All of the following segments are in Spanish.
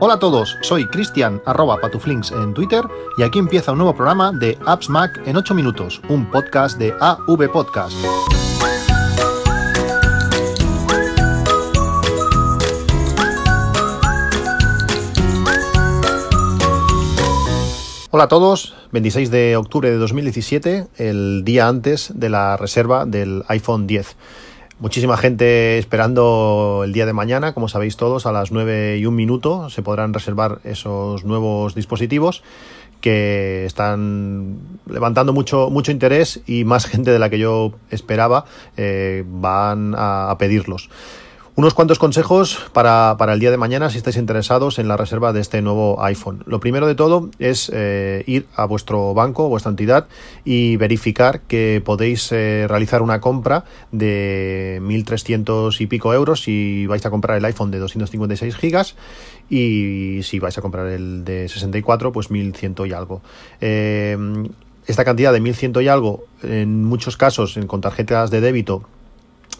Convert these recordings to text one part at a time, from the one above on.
Hola a todos, soy Cristian arroba patuflinks en Twitter y aquí empieza un nuevo programa de Apps Mac en 8 minutos, un podcast de AV Podcast. Hola a todos, 26 de octubre de 2017, el día antes de la reserva del iPhone 10. Muchísima gente esperando el día de mañana, como sabéis todos, a las 9 y un minuto se podrán reservar esos nuevos dispositivos que están levantando mucho, mucho interés y más gente de la que yo esperaba eh, van a pedirlos. Unos cuantos consejos para, el día de mañana si estáis interesados en la reserva de este nuevo iPhone. Lo primero de todo es eh, ir a vuestro banco, vuestra entidad y verificar que podéis eh, realizar una compra de 1.300 y pico euros si vais a comprar el iPhone de 256 gigas y si vais a comprar el de 64 pues 1.100 y algo. Eh, esta cantidad de 1.100 y algo en muchos casos con tarjetas de débito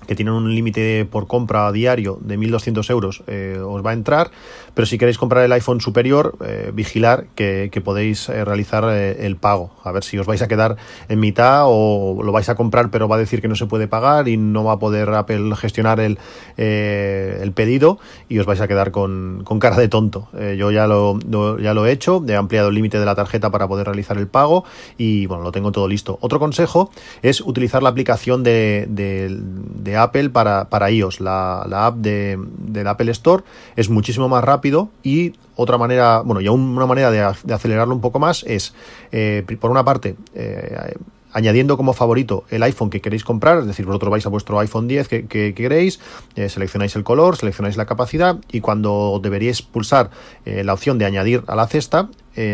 que tienen un límite por compra diario de 1.200 euros, eh, os va a entrar, pero si queréis comprar el iPhone superior, eh, vigilar que, podéis eh, realizar el pago, a ver si os vais a quedar en mitad o lo vais a comprar pero va a decir que no se puede pagar y no va a poder Apple gestionar el, el pedido y os vais a quedar con, cara de tonto. yo ya lo, ya lo he hecho, he ampliado el límite de la tarjeta para poder realizar el pago y bueno, lo tengo todo listo. Otro consejo es utilizar la aplicación de, de Apple para, para iOS. La, app de, del Apple Store es muchísimo más rápido y otra manera, bueno, y una manera de, acelerarlo un poco más es, eh, por una parte, eh, añadiendo como favorito el iPhone que queréis comprar, es decir, vosotros vais a vuestro iPhone 10 que, queréis, eh, seleccionáis el color, seleccionáis la capacidad y cuando deberíais pulsar la opción de añadir a la cesta,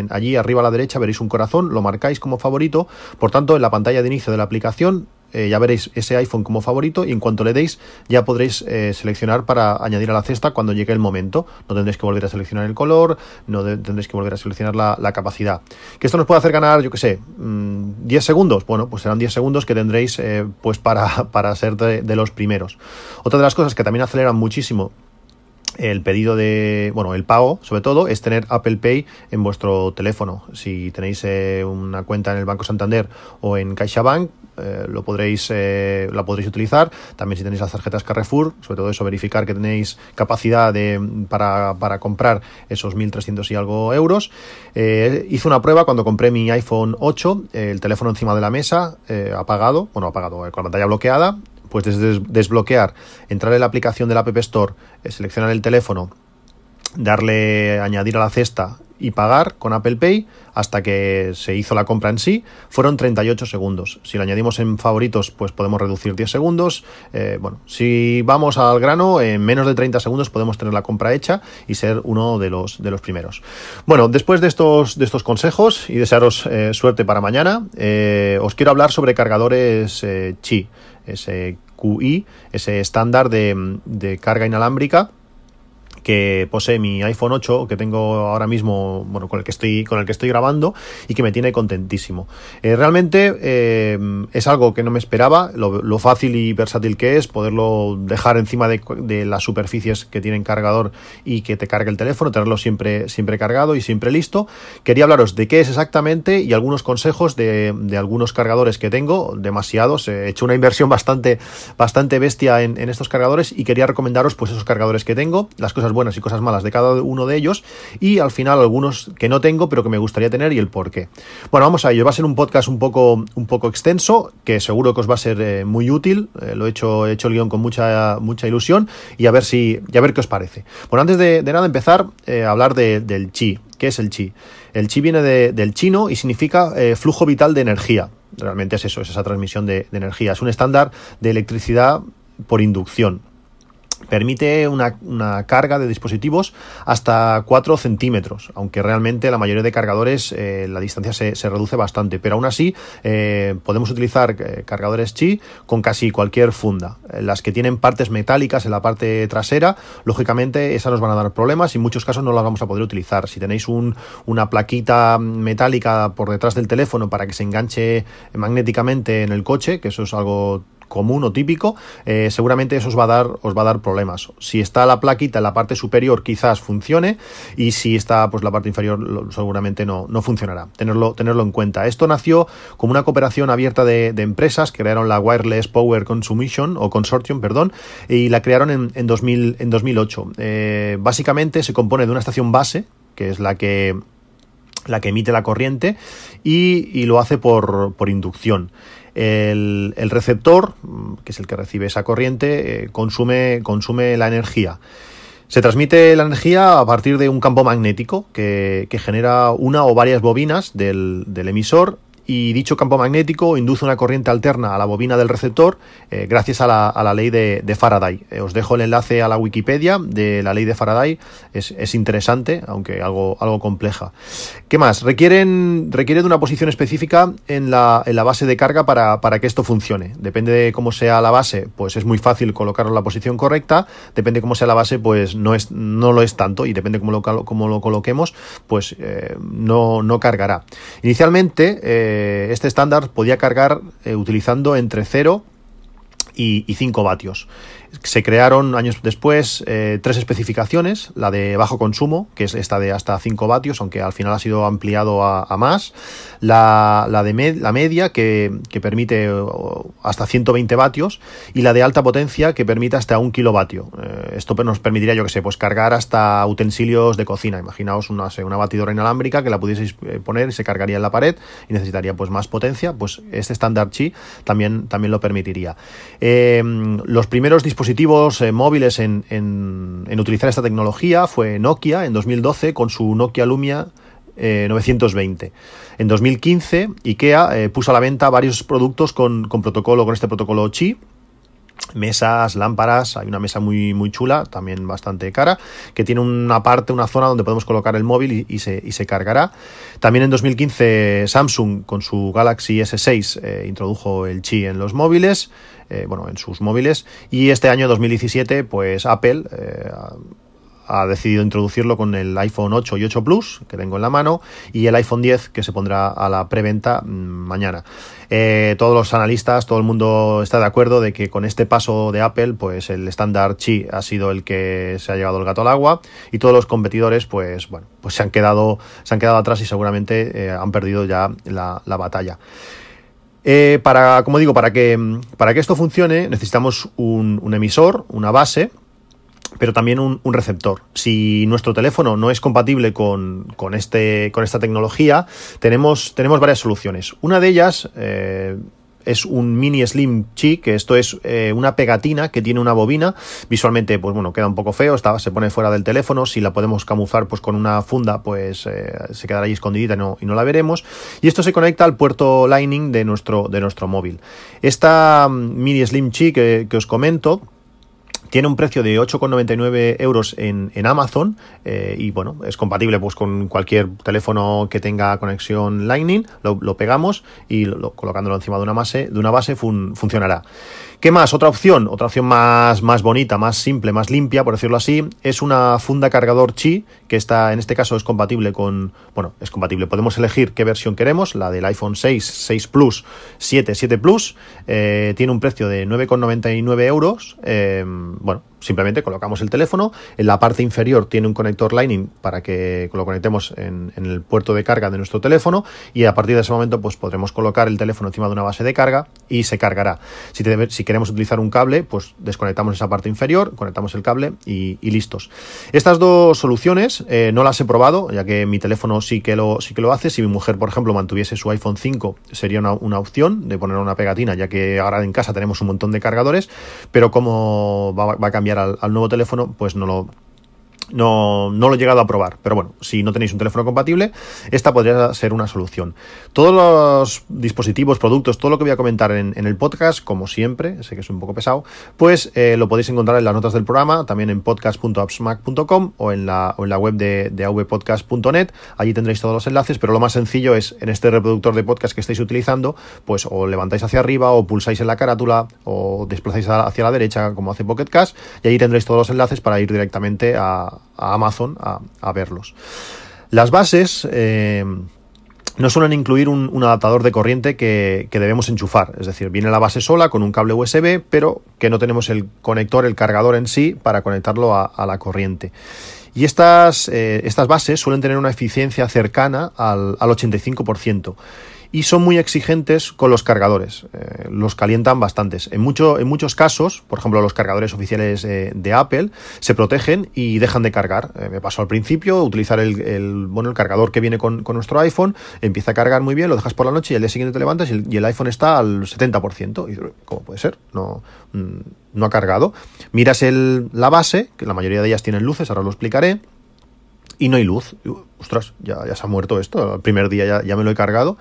allí arriba a la derecha veréis un corazón, lo marcáis como favorito, por tanto en la pantalla de inicio de la aplicación eh, ya veréis ese iPhone como favorito y en cuanto le deis ya podréis eh, seleccionar para añadir a la cesta cuando llegue el momento. No tendréis que volver a seleccionar el color, no tendréis que volver a seleccionar la, capacidad. Que esto nos puede hacer ganar, yo que sé, 10 mm, segundos. Bueno, pues serán 10 segundos que tendréis eh, pues para, para ser de los primeros. Otra de las cosas que también aceleran muchísimo el pedido de, bueno, el pago, sobre todo, es tener Apple Pay en vuestro teléfono. Si tenéis una cuenta en el Banco Santander o en CaixaBank, eh, lo podréis, eh, la podréis utilizar. También si tenéis las tarjetas Carrefour, sobre todo eso, verificar que tenéis capacidad de, para, para comprar esos 1.300 y algo euros. hice una prueba cuando compré mi iPhone 8, el teléfono encima de la mesa, apagado, bueno, apagado, con la pantalla bloqueada, pues desbloquear, entrar en la aplicación del App Store, eh, seleccionar el teléfono, darle añadir a la cesta y pagar con Apple Pay hasta que se hizo la compra en sí, fueron 38 segundos. Si lo añadimos en favoritos, pues podemos reducir 10 segundos. Eh, bueno, si vamos al grano, en menos de 30 segundos podemos tener la compra hecha y ser uno de los, de los primeros. Bueno, después de estos, de estos consejos y desearos eh, suerte para mañana, os quiero hablar sobre cargadores Qi ese QI, ese estándar de, de carga inalámbrica que posee mi iPhone 8 que tengo ahora mismo, bueno, con el que estoy, con el que estoy grabando y que me tiene contentísimo. Eh, realmente eh, es algo que no me esperaba, lo, fácil y versátil que es poderlo dejar encima de, las superficies que tienen cargador y que te cargue el teléfono, tenerlo siempre, siempre cargado y siempre listo. Quería hablaros de qué es exactamente y algunos consejos de, algunos cargadores que tengo, demasiados. He hecho una inversión bastante, bastante bestia en, en estos cargadores y quería recomendaros pues esos cargadores que tengo, las cosas buenas y cosas malas de cada uno de ellos y al final algunos que no tengo pero que me gustaría tener y el por qué. Bueno, vamos a ello. Va a ser un podcast un poco, un poco extenso que seguro que os va a ser eh, muy útil. Eh, lo he hecho, he hecho el guion con mucha, mucha ilusión y a ver si, a ver qué os parece. Bueno, antes de, nada empezar eh, a hablar del chi. ¿Qué es el chi? El chi viene del chino y significa flujo vital de energía. Realmente es eso, es esa transmisión de energía. Es un estándar de electricidad por inducción permite una, carga de dispositivos hasta 4 centímetros, aunque realmente la mayoría de cargadores eh, la distancia se, reduce bastante, pero aún así eh, podemos utilizar eh, cargadores Qi con casi cualquier funda. Las que tienen partes metálicas en la parte trasera, lógicamente esas nos van a dar problemas y en muchos casos no las vamos a poder utilizar. Si tenéis una plaquita metálica por detrás del teléfono para que se enganche magnéticamente en el coche, que eso es algo común o típico, eh, seguramente eso os va, a dar, os va a dar problemas. Si está la plaquita en la parte superior, quizás funcione, y si está pues, la parte inferior, seguramente no, no funcionará. Tenerlo, tenerlo en cuenta. Esto nació como una cooperación abierta de, empresas, crearon la Wireless Power Consumption, o Consortium, perdón, y la crearon en, en, 2000, en 2008. Eh, básicamente se compone de una estación base, que es la que la que emite la corriente y, lo hace por, inducción. El, receptor, que es el que recibe esa corriente, eh, consume, consume la energía. Se transmite la energía a partir de un campo magnético que, genera una o varias bobinas del, del emisor y dicho campo magnético induce una corriente alterna a la bobina del receptor eh, gracias a la, ley de, Faraday. Eh, os dejo el enlace a la Wikipedia de la ley de Faraday, es, interesante, aunque algo, algo compleja. ¿Qué más? Requieren, requiere de una posición específica en la, en la base de carga para, que esto funcione. Depende de cómo sea la base, pues es muy fácil colocarlo en la posición correcta, depende de cómo sea la base, pues no, es, no lo es tanto, y depende de cómo lo, cómo lo coloquemos, pues eh, no, no cargará. Inicialmente, eh, este estándar podía cargar eh, utilizando entre 0 y, 5 vatios. Se crearon años después eh, tres especificaciones, la de bajo consumo, que es esta de hasta 5 vatios, aunque al final ha sido ampliado a, más, la, de la media, que, permite hasta 120 vatios, y la de alta potencia, que permite hasta un kilovatio. Eh, esto nos permitiría, yo que sé, pues cargar hasta utensilios de cocina. Imaginaos una, una batidora inalámbrica que la pudieseis eh, poner y se cargaría en la pared y necesitaría pues más potencia, pues este estándar Qi también, también lo permitiría. los primeros dispositivos dispositivos eh, móviles en, utilizar esta tecnología fue Nokia en 2012 con su Nokia Lumia 920. Eh, en 2015, IKEA eh, puso a la venta varios productos con, con protocolo, con este protocolo Qi, mesas, lámparas, hay una mesa muy, muy chula, también bastante cara, que tiene una parte, una zona donde podemos colocar el móvil y, se, cargará. También en 2015 Samsung con su Galaxy S6 eh, introdujo el Qi en los móviles, eh, bueno, en sus móviles, y este año 2017 pues Apple... Eh, ha decidido introducirlo con el iPhone 8 y 8 Plus, que tengo en la mano, y el iPhone 10, que se pondrá a la preventa mm, mañana. Eh, todos los analistas, todo el mundo está de acuerdo de que con este paso de Apple, pues el estándar Qi ha sido el que se ha llevado el gato al agua, y todos los competidores, pues bueno, pues se han quedado, se han quedado atrás y seguramente eh, han perdido ya la, batalla. Eh, para, como digo, para que, para que esto funcione, necesitamos un emisor, una base, pero también un, receptor. Si nuestro teléfono no es compatible con, este, con esta tecnología, tenemos, tenemos varias soluciones. Una de ellas eh, es un mini slim chi, que esto es eh, una pegatina que tiene una bobina. Visualmente, pues bueno, queda un poco feo, está, se pone fuera del teléfono. Si la podemos camuflar pues con una funda, pues eh, se quedará ahí escondidita y no, la veremos. Y esto se conecta al puerto Lightning de nuestro, de nuestro móvil. Esta mm, mini slim chi que, que os comento, tiene un precio de 8,99 euros en, Amazon eh, y bueno, es compatible pues con cualquier teléfono que tenga conexión Lightning, lo, pegamos y lo, colocándolo encima de una base, de una base funcionará. ¿Qué más? Otra opción, otra opción más, más bonita, más simple, más limpia, por decirlo así, es una funda cargador Qi, que está, en este caso es compatible con, bueno, es compatible, podemos elegir qué versión queremos, la del iPhone 6, 6 Plus, 7, 7 Plus, eh, tiene un precio de 9,99 euros, eh, bueno, simplemente colocamos el teléfono, en la parte inferior tiene un conector Lightning para que lo conectemos en, el puerto de carga de nuestro teléfono y a partir de ese momento pues podremos colocar el teléfono encima de una base de carga y se cargará. Si, queremos utilizar un cable, pues desconectamos esa parte inferior, conectamos el cable y, listos. Estas dos soluciones eh, no las he probado, ya que mi teléfono sí que lo, sí que lo hace. Si mi mujer, por ejemplo, mantuviese su iPhone 5, sería una, opción de poner una pegatina, ya que ahora en casa tenemos un montón de cargadores, pero como va a cambiar al, nuevo teléfono, pues no lo, no, no, lo he llegado a probar, pero bueno, si no tenéis un teléfono compatible, esta podría ser una solución. Todos los dispositivos, productos, todo lo que voy a comentar en, el podcast, como siempre, sé que es un poco pesado, pues eh, lo podéis encontrar en las notas del programa, también en podcast.appsmac.com o, en la, o en la web de, de avpodcast.net. Allí tendréis todos los enlaces, pero lo más sencillo es en este reproductor de podcast que estáis utilizando, pues o levantáis hacia arriba o pulsáis en la carátula o desplazáis hacia la derecha como hace Pocket y allí tendréis todos los enlaces para ir directamente a a Amazon a, verlos. Las bases, eh, no suelen incluir un, adaptador de corriente que, debemos enchufar. Es decir, viene la base sola con un cable USB, pero que no tenemos el conector, el cargador en sí, para conectarlo a, la corriente. Y estas, eh, estas bases suelen tener una eficiencia cercana al, al 85% y son muy exigentes con los cargadores. Eh, los calientan bastantes. En, mucho, en muchos casos, por ejemplo, los cargadores oficiales eh, de Apple se protegen y dejan de cargar. Eh, me pasó al principio, utilizar el, bueno, el cargador que viene con, nuestro iPhone, empieza a cargar muy bien, lo dejas por la noche y al día siguiente te levantas y el, iPhone está al 70%. Y ¿cómo puede ser? No, mm, no ha cargado. Miras el, la base, que la mayoría de ellas tienen luces, ahora lo explicaré y no hay luz. Ostras, ya, ya se ha muerto esto. El primer día ya, me lo he cargado.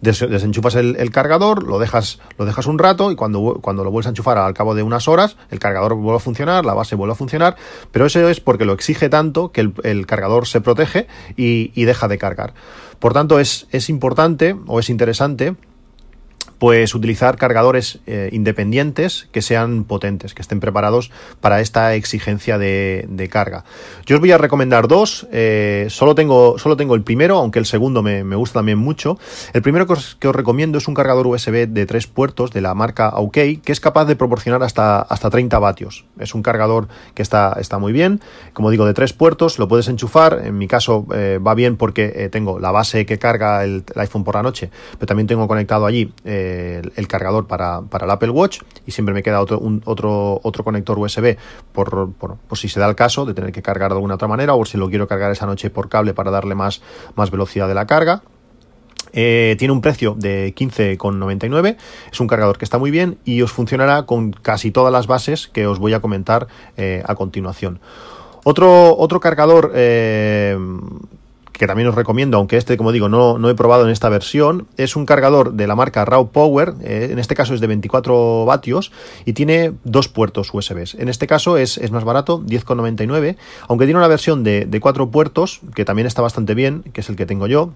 desenchufas el, cargador, lo dejas, lo dejas un rato y cuando, cuando lo vuelves a enchufar al cabo de unas horas, el cargador vuelve a funcionar, la base vuelve a funcionar. Pero eso es porque lo exige tanto que el, cargador se protege y, y, deja de cargar. Por tanto, es, es importante o es interesante pues utilizar cargadores eh, independientes que sean potentes, que estén preparados para esta exigencia de, carga. Yo os voy a recomendar dos, eh, solo, tengo, solo tengo el primero, aunque el segundo me, gusta también mucho. El primero que os, recomiendo es un cargador USB de tres puertos de la marca OK, que es capaz de proporcionar hasta, hasta 30 vatios. Es un cargador que está, está muy bien, como digo, de tres puertos, lo puedes enchufar, en mi caso eh, va bien porque tengo la base que carga el, iPhone por la noche, pero también tengo conectado allí el, cargador para, el Apple Watch y siempre me queda otro, otro, otro conector USB por, por, si se da el caso de tener que cargar de alguna otra manera o si lo quiero cargar esa noche por cable para darle más, más velocidad de la carga. Eh, tiene un precio de 15,99. Es un cargador que está muy bien y os funcionará con casi todas las bases que os voy a comentar eh, a continuación. Otro, otro cargador eh, que también os recomiendo, aunque este, como digo, no, no he probado en esta versión, es un cargador de la marca Raw Power, eh, en este caso es de 24 vatios y tiene dos puertos USB. En este caso es, es más barato, 10,99, aunque tiene una versión de, de cuatro puertos, que también está bastante bien, que es el que tengo yo,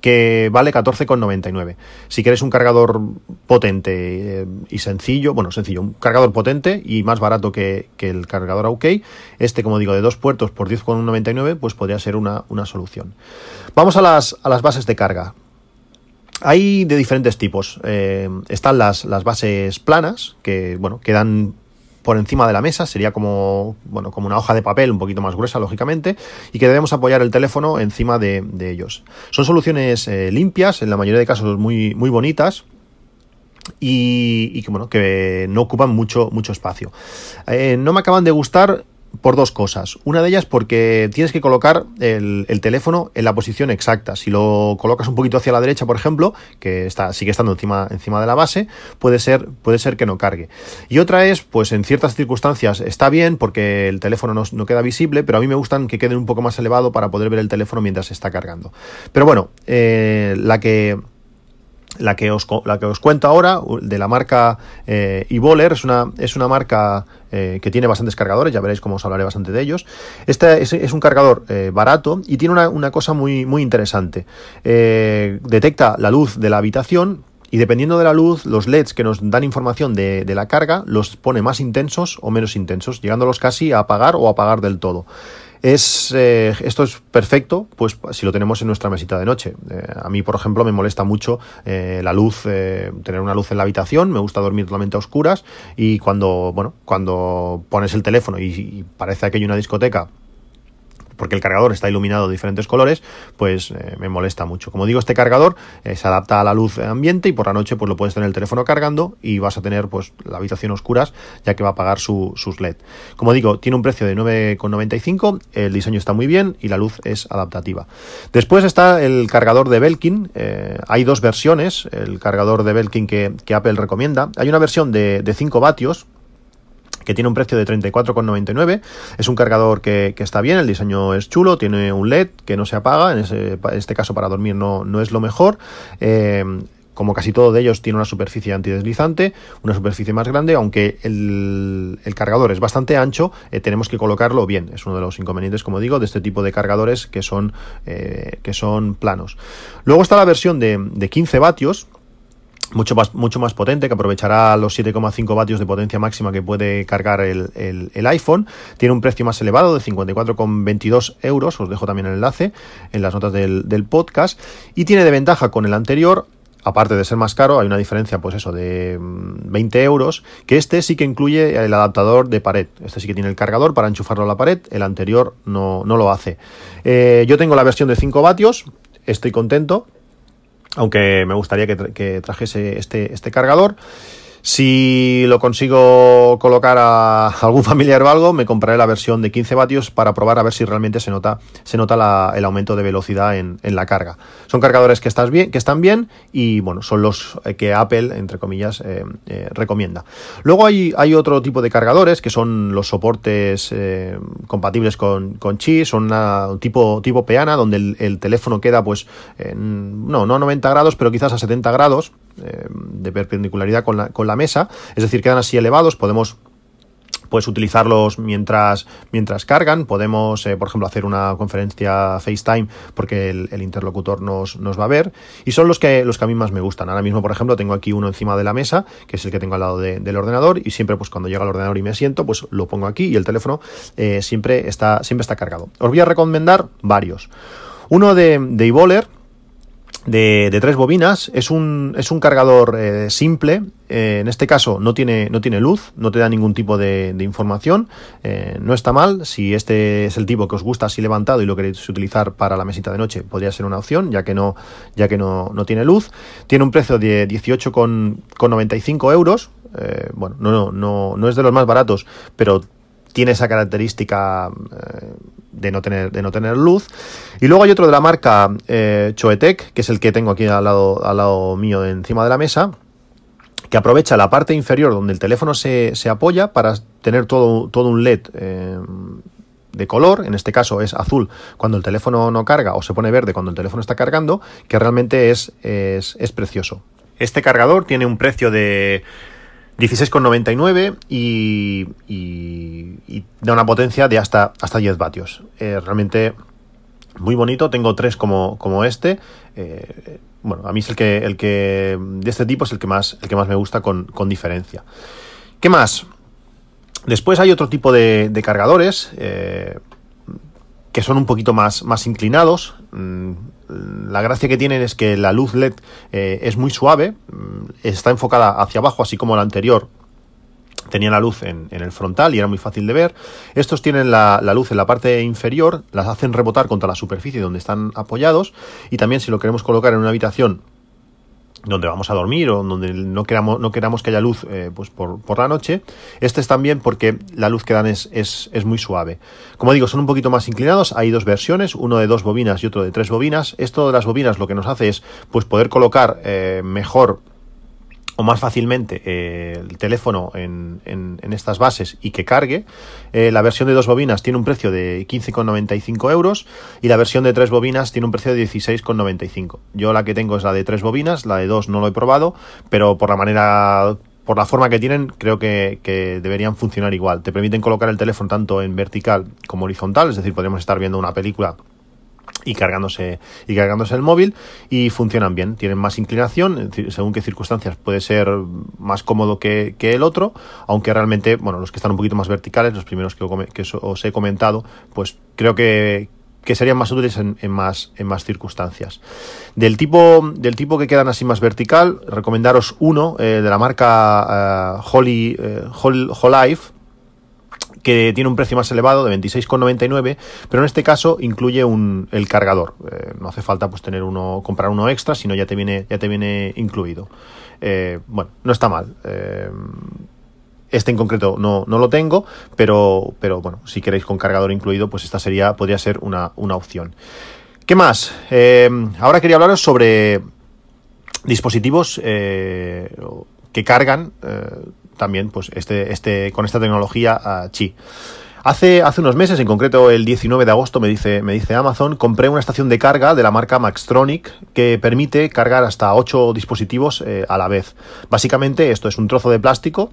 que vale 14,99. Si queréis un cargador potente eh, y sencillo, bueno, sencillo, un cargador potente y más barato que, el cargador OK, este, como digo, de dos puertos por 10,99, pues podría ser una, solución. Vamos a las, a las bases de carga. Hay de diferentes tipos. Eh, están las, las bases planas, que bueno, quedan por encima de la mesa, sería como, bueno, como una hoja de papel un poquito más gruesa, lógicamente, y que debemos apoyar el teléfono encima de, ellos. Son soluciones eh, limpias, en la mayoría de casos muy, muy bonitas, y, que bueno que no ocupan mucho mucho espacio eh, no me acaban de gustar por dos cosas. Una de ellas porque tienes que colocar el, teléfono en la posición exacta. Si lo colocas un poquito hacia la derecha, por ejemplo, que está, sigue estando encima, encima de la base, puede ser, puede ser que no cargue. Y otra es, pues en ciertas circunstancias está bien porque el teléfono no, queda visible, pero a mí me gustan que queden un poco más elevado para poder ver el teléfono mientras se está cargando. Pero bueno, eh, la que la que os, la que os cuento ahora, de la marca eh, es una, es una marca eh, que tiene bastantes cargadores, ya veréis cómo os hablaré bastante de ellos. Este es, un cargador eh, barato y tiene una, cosa muy, muy interesante. Eh, detecta la luz de la habitación, y dependiendo de la luz, los LEDs que nos dan información de, de, la carga los pone más intensos o menos intensos, llegándolos casi a apagar o apagar del todo. Es, eh, esto es perfecto, pues si lo tenemos en nuestra mesita de noche. Eh, a mí, por ejemplo, me molesta mucho eh, la luz, tener una luz en la habitación, me gusta dormir totalmente a oscuras y cuando, bueno, cuando pones el teléfono y, y parece que hay una discoteca porque el cargador está iluminado de diferentes colores, pues eh, me molesta mucho. Como digo, este cargador eh, se adapta a la luz ambiente y por la noche pues lo puedes tener el teléfono cargando y vas a tener pues la habitación oscuras ya que va a apagar sus LED. Como digo, tiene un precio de 9,95, el diseño está muy bien y la luz es adaptativa. Después está el cargador de Belkin, eh, hay dos versiones, el cargador de Belkin que, Apple recomienda. Hay una versión de, de 5 vatios, que tiene un precio de 34,99. Es un cargador que, está bien, el diseño es chulo, tiene un LED que no se apaga, en, este caso para dormir no, no es lo mejor. Eh, como casi todo de ellos, tiene una superficie antideslizante, una superficie más grande, aunque el, cargador es bastante ancho, eh, tenemos que colocarlo bien. Es uno de los inconvenientes, como digo, de este tipo de cargadores que son, eh, que son planos. Luego está la versión de 15 vatios, mucho más, mucho más potente, que aprovechará los 7,5 vatios de potencia máxima que puede cargar el, iPhone. Tiene un precio más elevado de 54,22 euros, os dejo también el enlace en las notas del, del podcast. Y tiene de ventaja con el anterior aparte de ser más caro, hay una diferencia, pues eso, de 20 mm, euros, que este sí que incluye el adaptador de pared. Este sí que tiene el cargador para enchufarlo a la pared, el anterior no, no lo hace. Eh, yo tengo la versión de 5 vatios, estoy contento, aunque me gustaría que, trajese este, este cargador. Si lo consigo colocar a algún familiar o algo, me compraré la versión de 15 vatios para probar a ver si realmente se nota, se nota el aumento de velocidad en, la carga. Son cargadores que, bien, que están bien y bueno, son los que Apple, entre comillas, eh, eh, recomienda. Luego hay, hay, otro tipo de cargadores que son los soportes eh, compatibles con, con Qi, son un tipo, tipo peana, donde el, el teléfono queda pues, no, no 90 grados, pero quizás a 70 grados eh, de perpendicularidad con la, con la mesa, es decir, quedan así elevados, podemos pues utilizarlos mientras, mientras cargan. Podemos, eh, por ejemplo, hacer una conferencia FaceTime porque el, interlocutor nos, nos, va a ver. Y son los que, los que a mí más me gustan. Ahora mismo, por ejemplo, tengo aquí uno encima de la mesa, que es el que tengo al lado del ordenador. Y siempre, pues cuando llega al ordenador y me siento, pues lo pongo aquí y el teléfono eh, siempre, está, siempre está cargado. Os voy a recomendar varios. Uno de, de de, tres bobinas. Es un, es un cargador eh, simple. Eh, en este caso no tiene, no tiene luz, no te da ningún tipo de, información. Eh, no está mal. Si este es el tipo que os gusta así levantado y lo queréis utilizar para la mesita de noche, podría ser una opción, ya que no, ya que no, no tiene luz. Tiene un precio de 18,95 euros. bueno, no, no, no es de los más baratos, pero tiene esa característica de no tener, de no tener luz. Y luego hay otro de la marca eh, Choetec, que es el que tengo aquí al lado, al lado mío encima de la mesa, que aprovecha la parte inferior donde el teléfono se, apoya para tener todo, todo un LED. Eh, de color, en este caso es azul cuando el teléfono no carga o se pone verde cuando el teléfono está cargando, que realmente es, es, es precioso. Este cargador tiene un precio de 16,99 y, y, da una potencia de hasta, hasta 10 vatios. Eh, realmente muy bonito, tengo tres como, como este. Eh, bueno, a mí es el que, el que de este tipo es el que más, el que más me gusta con, diferencia. ¿Qué más? Después hay otro tipo de, cargadores eh, que son un poquito más, más inclinados. Mm, la gracia que tienen es que la luz LED eh, es muy suave, mm, está enfocada hacia abajo, así como la anterior tenía la luz en, el frontal y era muy fácil de ver. Estos tienen la, luz en la parte inferior, las hacen rebotar contra la superficie donde están apoyados y también si lo queremos colocar en una habitación donde vamos a dormir o donde no queramos, no queramos que haya luz eh, pues por, por, la noche. Este es también porque la luz que dan es, es, es, muy suave. Como digo, son un poquito más inclinados. Hay dos versiones, uno de dos bobinas y otro de tres bobinas. Esto de las bobinas lo que nos hace es pues, poder colocar eh, mejor o más fácilmente eh, el teléfono en, en, estas bases y que cargue. Eh, la versión de dos bobinas tiene un precio de 15,95 euros y la versión de tres bobinas tiene un precio de 16,95. Yo la que tengo es la de tres bobinas, la de dos no lo he probado, pero por la manera por la forma que tienen, creo que, que, deberían funcionar igual. Te permiten colocar el teléfono tanto en vertical como horizontal, es decir, podríamos estar viendo una película y cargándose y cargándose el móvil y funcionan bien tienen más inclinación según qué circunstancias puede ser más cómodo que, el otro aunque realmente bueno los que están un poquito más verticales los primeros que, os he comentado pues creo que, serían más útiles en, más, en más circunstancias. Del tipo, del tipo que quedan así más vertical, recomendaros uno eh, de la marca uh, Holy, uh, que tiene un precio más elevado de 26,99, pero en este caso incluye un, el cargador. Eh, no hace falta pues tener uno, comprar uno extra, sino ya te viene, ya te viene incluido. Eh, bueno, no está mal. Eh, este en concreto no, no, lo tengo, pero, pero bueno, si queréis con cargador incluido, pues esta sería, podría ser una, una opción. ¿Qué más? ahora quería hablaros sobre dispositivos que cargan también pues este, este, con esta tecnología uh. Hace, hace unos meses, en concreto el 19 de agosto, me dice, me dice Amazon, compré una estación de carga de la marca Maxtronic que permite cargar hasta 8 dispositivos eh, a la vez. Básicamente esto es un trozo de plástico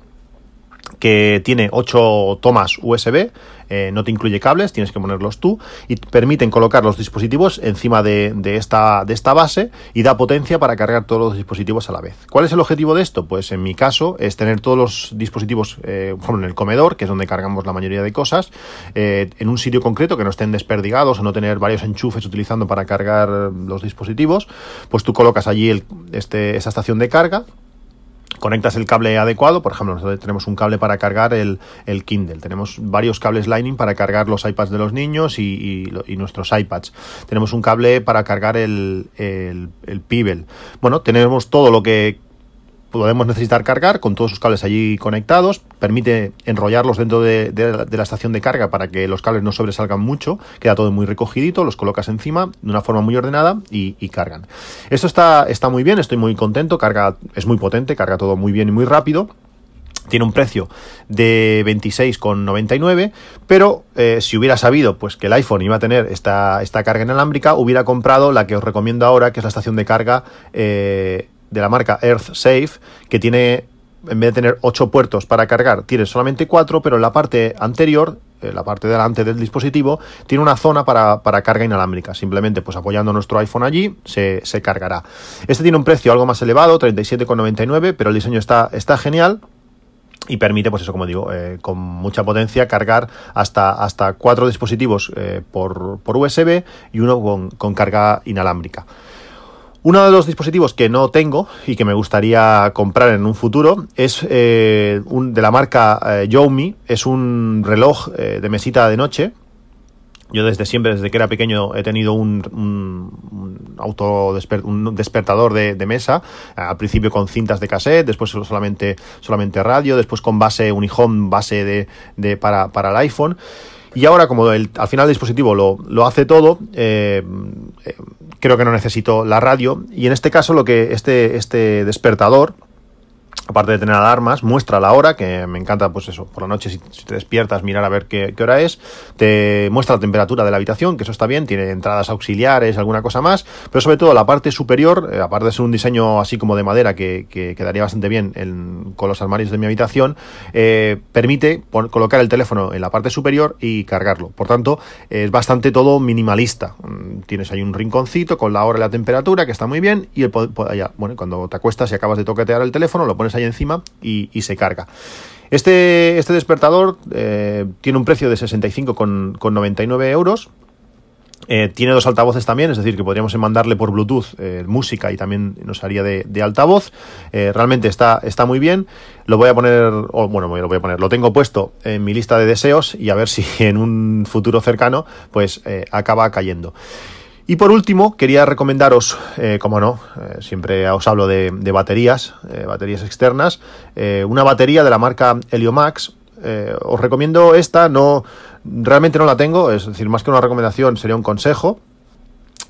que tiene 8 tomas USB, eh, no te incluye cables, tienes que ponerlos tú y permiten colocar los dispositivos encima de, esta, de esta base y da potencia para cargar todos los dispositivos a la vez. ¿Cuál es el objetivo de esto? Pues en mi caso es tener todos los dispositivos eh, en el comedor, que es donde cargamos la mayoría de cosas, eh, en un sitio concreto que no estén desperdigados o no tener varios enchufes utilizando para cargar los dispositivos, pues tú colocas allí el, este, esa estación de carga conectas el cable adecuado, por ejemplo, nosotros tenemos un cable para cargar el, Kindle, tenemos varios cables Lightning para cargar los iPads de los niños y, nuestros iPads, tenemos un cable para cargar el, el, el Pibel. Bueno, tenemos todo lo que podemos necesitar cargar con todos sus cables allí conectados, permite enrollarlos dentro de, la estación de carga para que los cables no sobresalgan mucho, queda todo muy recogidito, los colocas encima de una forma muy ordenada y, cargan. Esto está, está muy bien, estoy muy contento, carga, es muy potente, carga todo muy bien y muy rápido. Tiene un precio de 26,99, pero eh, si hubiera sabido pues que el iPhone iba a tener esta, esta carga inalámbrica, hubiera comprado la que os recomiendo ahora, que es la estación de carga eh, de la marca Earth Safe, que tiene, en vez de tener 8 puertos para cargar, tiene solamente 4, pero en la parte anterior, eh, la parte delante del dispositivo, tiene una zona para, carga inalámbrica. Simplemente, pues apoyando nuestro iPhone allí, se, cargará. Este tiene un precio algo más elevado, 37,99, pero el diseño está, está genial y permite, pues eso, como digo, eh, con mucha potencia cargar hasta, hasta cuatro dispositivos eh, por, por, USB y uno con carga inalámbrica. Uno de los dispositivos que no tengo y que me gustaría comprar en un futuro es eh, de la marca eh. Es un reloj eh, de mesita de noche. Yo desde siempre, desde que era pequeño, he tenido un, un, auto un despertador de, mesa. Al principio con cintas de cassette, después solamente, solamente radio, después con base Unihome, base de, de para, para el iPhone. Y ahora, como el, al final el dispositivo lo, lo hace todo, eh, creo que no necesito la radio. Y en este caso, lo que este, este despertador aparte de tener alarmas, muestra la hora, que me encanta, pues eso, por la noche si, te despiertas, mirar a ver qué, hora es, te muestra la temperatura de la habitación, que eso está bien, tiene entradas auxiliares, alguna cosa más, pero sobre todo la parte superior, eh, aparte de ser un diseño así como de madera que, quedaría bastante bien con los armarios de mi habitación, eh, permite colocar el teléfono en la parte superior y cargarlo. Por tanto, es bastante todo minimalista. Mm, tienes ahí un rinconcito con la hora y la temperatura, que está muy bien, y el, bueno, cuando te acuestas y acabas de toquetear el teléfono, lo pones ahí encima y, se carga. Este, este despertador eh, tiene un precio de 65,99 euros. Eh, tiene dos altavoces también, es decir, que podríamos mandarle por Bluetooth eh, música y también nos haría de, altavoz. realmente está, está muy bien. Lo voy a poner, bueno, lo voy a poner, lo tengo puesto en mi lista de deseos y a ver si en un futuro cercano, pues acaba cayendo. Y por último, quería recomendaros, eh, como no, eh, siempre os hablo de, baterías, eh, baterías externas, una batería de la marca Heliomax. os recomiendo esta, no, realmente no la tengo, es decir, más que una recomendación sería un consejo.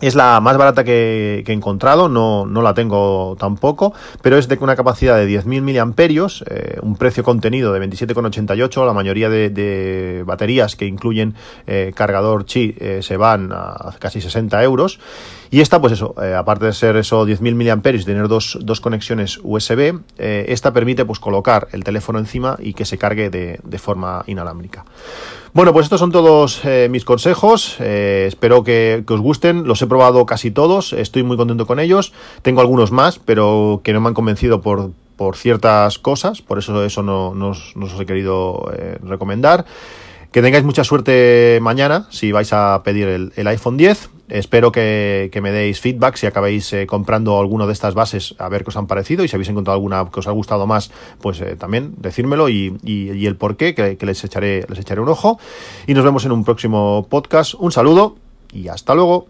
Es la más barata que, he encontrado, no, no, la tengo tampoco, pero es de una capacidad de 10.000 miliamperios, eh, un precio contenido de 27,88. La mayoría de, baterías que incluyen eh, cargador Qi eh, se van a casi 60 euros. Y esta, pues eso, aparte de ser eso 10.000 miliamperios y tener dos, dos conexiones USB, esta permite pues colocar el teléfono encima y que se cargue de, de forma inalámbrica. Bueno, pues estos son todos eh, mis consejos. Eh, espero que, os gusten. Los he probado casi todos. Estoy muy contento con ellos. Tengo algunos más, pero que no me han convencido por, por ciertas cosas. Por eso eso no, os, he querido eh, recomendar. Que tengáis mucha suerte mañana si vais a pedir el, iPhone 10. Espero que, me deis feedback si acabáis eh, comprando alguno de estas bases a ver qué os han parecido y si habéis encontrado alguna que os ha gustado más, pues eh, también decírmelo y, el por qué, que, que, les, echaré, les echaré un ojo. Y nos vemos en un próximo podcast. Un saludo y hasta luego.